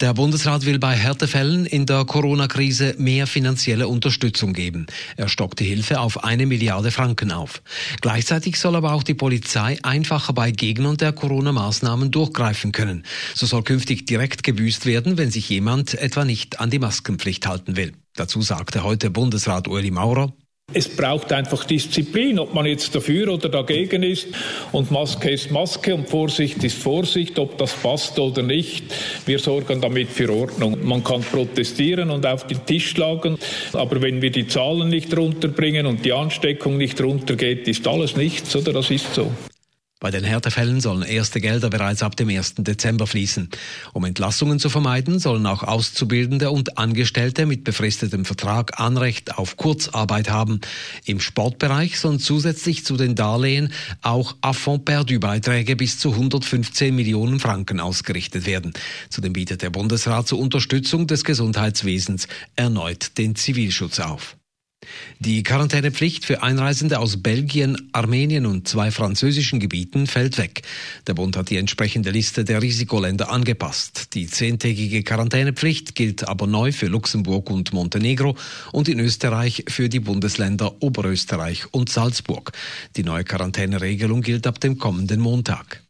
Der Bundesrat will bei Härtefällen in der Corona-Krise mehr finanzielle Unterstützung geben. Er stockt die Hilfe auf eine Milliarde Franken auf. Gleichzeitig soll aber auch die Polizei einfacher bei Gegnern der Corona-Maßnahmen durchgreifen können. So soll künftig direkt gebüßt werden, wenn sich jemand etwa nicht an die Maskenpflicht halten will. Dazu sagte heute Bundesrat Ueli Maurer, es braucht einfach Disziplin, ob man jetzt dafür oder dagegen ist. Und Maske ist Maske und Vorsicht ist Vorsicht, ob das passt oder nicht. Wir sorgen damit für Ordnung. Man kann protestieren und auf den Tisch schlagen, aber wenn wir die Zahlen nicht runterbringen und die Ansteckung nicht runtergeht, ist alles nichts, oder? Das ist so. Bei den Härtefällen sollen erste Gelder bereits ab dem 1. Dezember fließen. Um Entlassungen zu vermeiden, sollen auch Auszubildende und Angestellte mit befristetem Vertrag Anrecht auf Kurzarbeit haben. Im Sportbereich sollen zusätzlich zu den Darlehen auch Affront perdu Beiträge bis zu 115 Millionen Franken ausgerichtet werden. Zudem bietet der Bundesrat zur Unterstützung des Gesundheitswesens erneut den Zivilschutz auf. Die Quarantänepflicht für Einreisende aus Belgien, Armenien und zwei französischen Gebieten fällt weg. Der Bund hat die entsprechende Liste der Risikoländer angepasst. Die zehntägige Quarantänepflicht gilt aber neu für Luxemburg und Montenegro und in Österreich für die Bundesländer Oberösterreich und Salzburg. Die neue Quarantäneregelung gilt ab dem kommenden Montag.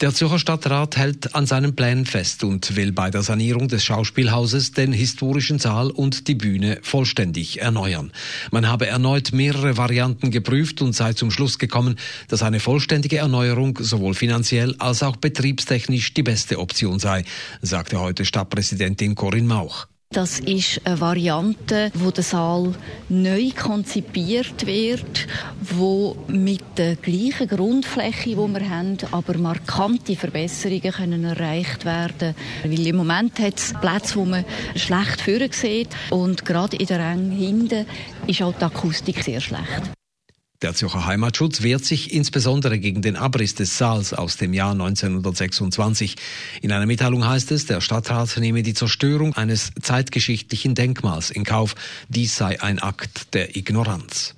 Der Zürcher Stadtrat hält an seinen Plänen fest und will bei der Sanierung des Schauspielhauses den historischen Saal und die Bühne vollständig erneuern. Man habe erneut mehrere Varianten geprüft und sei zum Schluss gekommen, dass eine vollständige Erneuerung sowohl finanziell als auch betriebstechnisch die beste Option sei, sagte heute Stadtpräsidentin Corinne Mauch. Das ist eine Variante, wo der Saal neu konzipiert wird, wo mit der gleichen Grundfläche, die wir haben, aber markante Verbesserungen können erreicht werden. Weil im Moment hat es Plätze, wo man schlecht führen sieht und gerade in der Ränge hinten ist auch die Akustik sehr schlecht. Der Zürcher Heimatschutz wehrt sich insbesondere gegen den Abriss des Saals aus dem Jahr 1926. In einer Mitteilung heißt es, der Stadtrat nehme die Zerstörung eines zeitgeschichtlichen Denkmals in Kauf. Dies sei ein Akt der Ignoranz.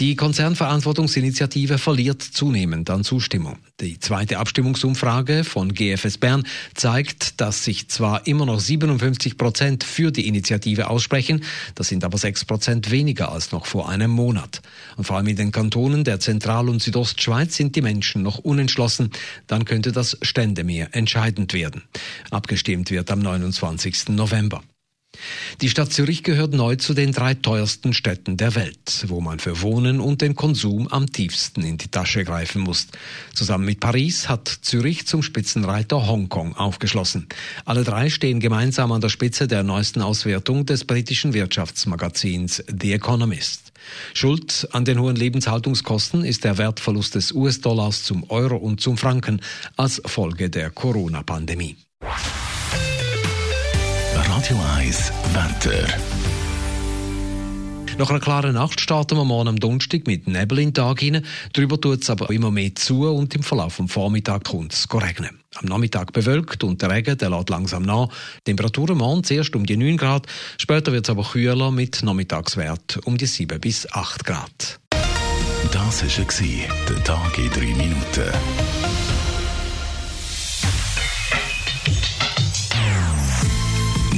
Die Konzernverantwortungsinitiative verliert zunehmend an Zustimmung. Die zweite Abstimmungsumfrage von GFS Bern zeigt, dass sich zwar immer noch 57 Prozent für die Initiative aussprechen, das sind aber 6 Prozent weniger als noch vor einem Monat. Und vor allem in den Kantonen der Zentral- und Südostschweiz sind die Menschen noch unentschlossen. Dann könnte das Ständemeer entscheidend werden. Abgestimmt wird am 29. November. Die Stadt Zürich gehört neu zu den drei teuersten Städten der Welt, wo man für Wohnen und den Konsum am tiefsten in die Tasche greifen muss. Zusammen mit Paris hat Zürich zum Spitzenreiter Hongkong aufgeschlossen. Alle drei stehen gemeinsam an der Spitze der neuesten Auswertung des britischen Wirtschaftsmagazins The Economist. Schuld an den hohen Lebenshaltungskosten ist der Wertverlust des US-Dollars zum Euro und zum Franken als Folge der Corona-Pandemie. Radio 1 Wetter. Nach einer klaren Nacht starten wir morgen am Donnerstag mit Nebel in den Tag hinein. Darüber tut es aber immer mehr zu und im Verlauf des Vormittags kommt es regnen. Am Nachmittag bewölkt und der Regen der lässt langsam nach. Temperaturen morgen zuerst um die 9 Grad, später wird es aber kühler mit Nachmittagswert um die 7 bis 8 Grad. Das war der Tag in 3 Minuten.